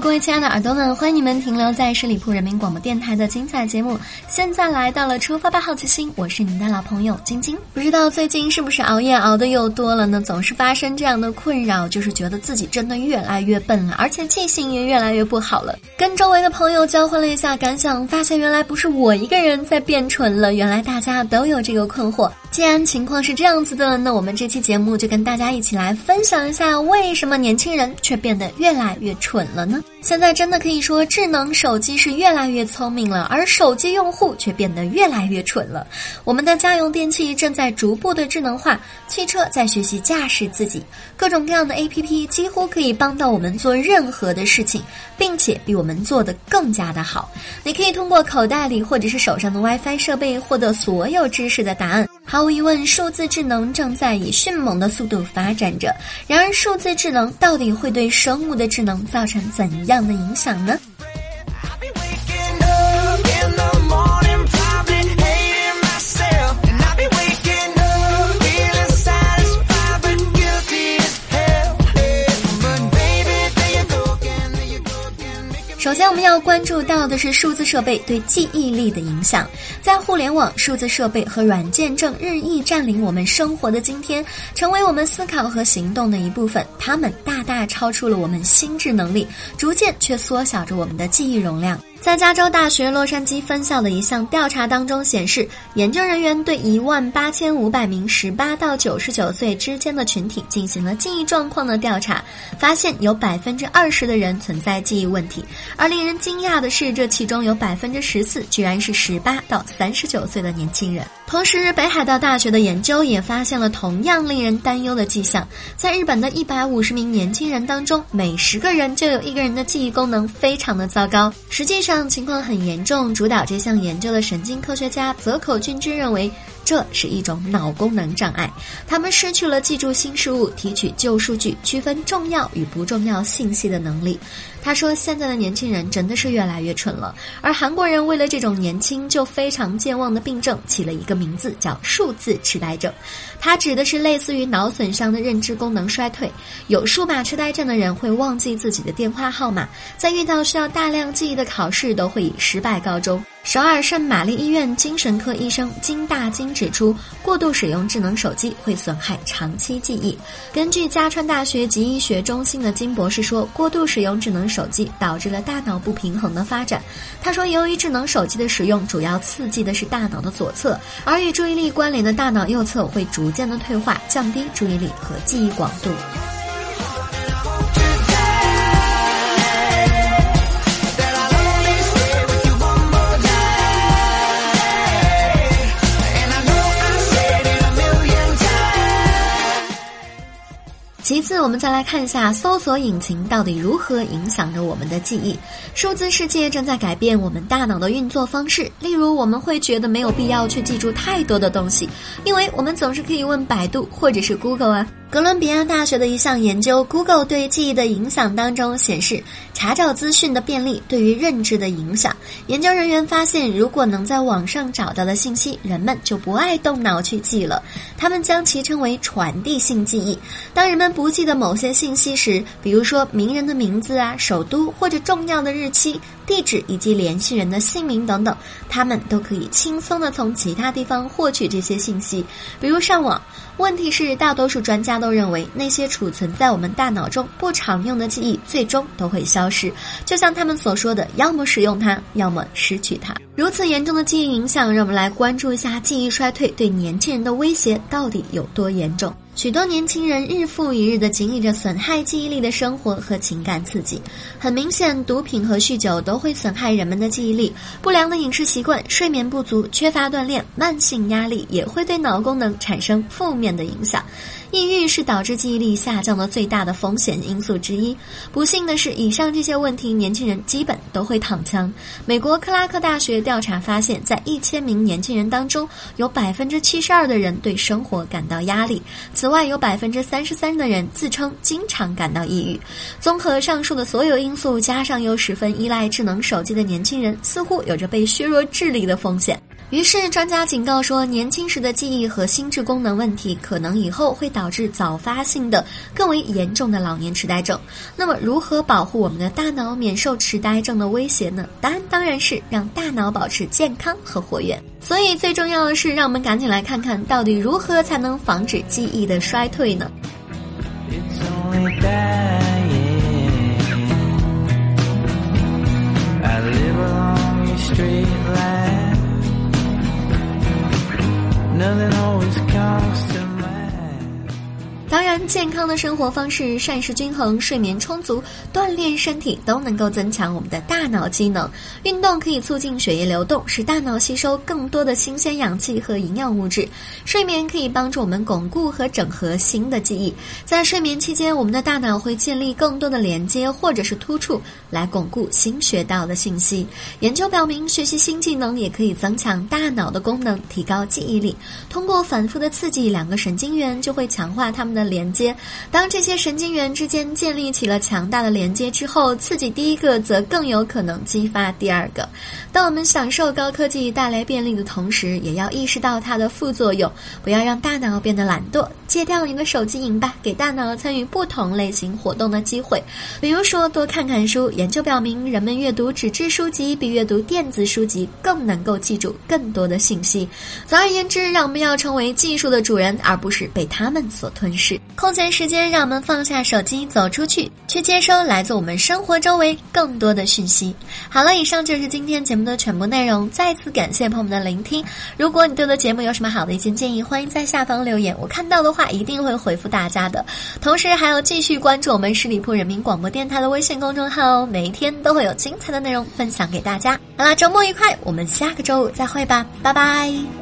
各位亲爱的耳朵们，欢迎你们停留在十里铺人民广播电台的精彩节目。现在来到了出发吧好奇心，我是你的老朋友晶晶。不知道最近是不是熬夜熬的又多了呢？总是发生这样的困扰，就是觉得自己真的越来越笨了，而且记性也越来越不好了。跟周围的朋友交换了一下感想，发现原来不是我一个人在变蠢了，原来大家都有这个困惑。既然情况是这样子的，那我们这期节目就跟大家一起来分享一下，为什么年轻人却变得越来越蠢了呢？现在真的可以说，智能手机是越来越聪明了，而手机用户却变得越来越蠢了。我们的家用电器正在逐步的智能化，汽车在学习驾驶自己，各种各样的 APP 几乎可以帮到我们做任何的事情，并且比我们做的更加的好。你可以通过口袋里或者是手上的 WiFi 设备获得所有知识的答案。毫无疑问，数字智能正在以迅猛的速度发展着。然而，数字智能到底会对生物的智能造成怎样的影响呢？首先，我们要关注到的是数字设备对记忆力的影响。在互联网、数字设备和软件正日益占领我们生活的今天，成为我们思考和行动的一部分。它们大大超出了我们心智能力，逐渐却缩小着我们的记忆容量。在加州大学洛杉矶分校的一项调查当中显示，研究人员对一万八千五百名十八到九十九岁之间的群体进行了记忆状况的调查，发现有百分之二十的人存在记忆问题。而令人惊讶的是，这其中有百分之十四居然是十八到三十九岁的年轻人。同时，北海道大学的研究也发现了同样令人担忧的迹象：在日本的一百五十名年轻人当中，每十个人就有一个人的记忆功能非常的糟糕。实际上，情况很严重。主导这项研究的神经科学家泽口俊之认为。这是一种脑功能障碍，他们失去了记住新事物、提取旧数据、区分重要与不重要信息的能力。他说：“现在的年轻人真的是越来越蠢了。”而韩国人为了这种年轻就非常健忘的病症，起了一个名字叫“数字痴呆症”。它指的是类似于脑损伤的认知功能衰退。有数码痴呆症的人会忘记自己的电话号码，在遇到需要大量记忆的考试，都会以失败告终。首尔圣玛丽医院精神科医生金大金指出，过度使用智能手机会损害长期记忆。根据加川大学及医学中心的金博士说，过度使用智能手机导致了大脑不平衡的发展。他说，由于智能手机的使用主要刺激的是大脑的左侧，而与注意力关联的大脑右侧会逐渐的退化，降低注意力和记忆广度。其次，我们再来看一下搜索引擎到底如何影响着我们的记忆。数字世界正在改变我们大脑的运作方式，例如我们会觉得没有必要去记住太多的东西，因为我们总是可以问百度或者是 Google 啊。哥伦比亚大学的一项研究，Google 对记忆的影响当中显示，查找资讯的便利对于认知的影响。研究人员发现，如果能在网上找到的信息，人们就不爱动脑去记了。他们将其称为传递性记忆。当人们不记得某些信息时，比如说名人的名字啊、首都或者重要的日期、地址以及联系人的姓名等等，他们都可以轻松的从其他地方获取这些信息，比如上网。问题是，大多数专家都认为，那些储存在我们大脑中不常用的记忆，最终都会消失。就像他们所说的，要么使用它，要么失去它。如此严重的记忆影响，让我们来关注一下记忆衰退对年轻人的威胁到底有多严重。许多年轻人日复一日地经历着损害记忆力的生活和情感刺激。很明显，毒品和酗酒都会损害人们的记忆力。不良的饮食习惯、睡眠不足、缺乏锻炼、慢性压力也会对脑功能产生负面的影响。抑郁是导致记忆力下降的最大的风险因素之一。不幸的是，以上这些问题，年轻人基本都会躺枪。美国克拉克大学调查发现，在一千名年轻人当中，有百分之七十二的人对生活感到压力。此外，有百分之三十三的人自称经常感到抑郁。综合上述的所有因素，加上又十分依赖智能手机的年轻人，似乎有着被削弱智力的风险。于是，专家警告说，年轻时的记忆和心智功能问题，可能以后会导致早发性的、更为严重的老年痴呆症。那么，如何保护我们的大脑免受痴呆症的威胁呢？答案当然是让大脑保持健康和活跃。所以，最重要的是，让我们赶紧来看看到底如何才能防止记忆的衰退呢？健康的生活方式、膳食均衡、睡眠充足、锻炼身体，都能够增强我们的大脑机能。运动可以促进血液流动，使大脑吸收更多的新鲜氧气和营养物质。睡眠可以帮助我们巩固和整合新的记忆。在睡眠期间，我们的大脑会建立更多的连接或者是突触，来巩固新学到的信息。研究表明，学习新技能也可以增强大脑的功能，提高记忆力。通过反复的刺激，两个神经元就会强化它们的。连接，当这些神经元之间建立起了强大的连接之后，刺激第一个则更有可能激发第二个。当我们享受高科技带来便利的同时，也要意识到它的副作用，不要让大脑变得懒惰。戒掉你的手机瘾吧，给大脑参与不同类型活动的机会，比如说多看看书。研究表明，人们阅读纸质书籍比阅读电子书籍更能够记住更多的信息。总而言之，让我们要成为技术的主人，而不是被他们所吞噬。空闲时间，让我们放下手机，走出去，去接收来自我们生活周围更多的讯息。好了，以上就是今天节目的全部内容。再次感谢朋友们的聆听。如果你对我的节目有什么好的意见建议，欢迎在下方留言，我看到的话一定会回复大家的。同时，还要继续关注我们十里铺人民广播电台的微信公众号哦，每一天都会有精彩的内容分享给大家。好啦，周末愉快，我们下个周五再会吧，拜拜。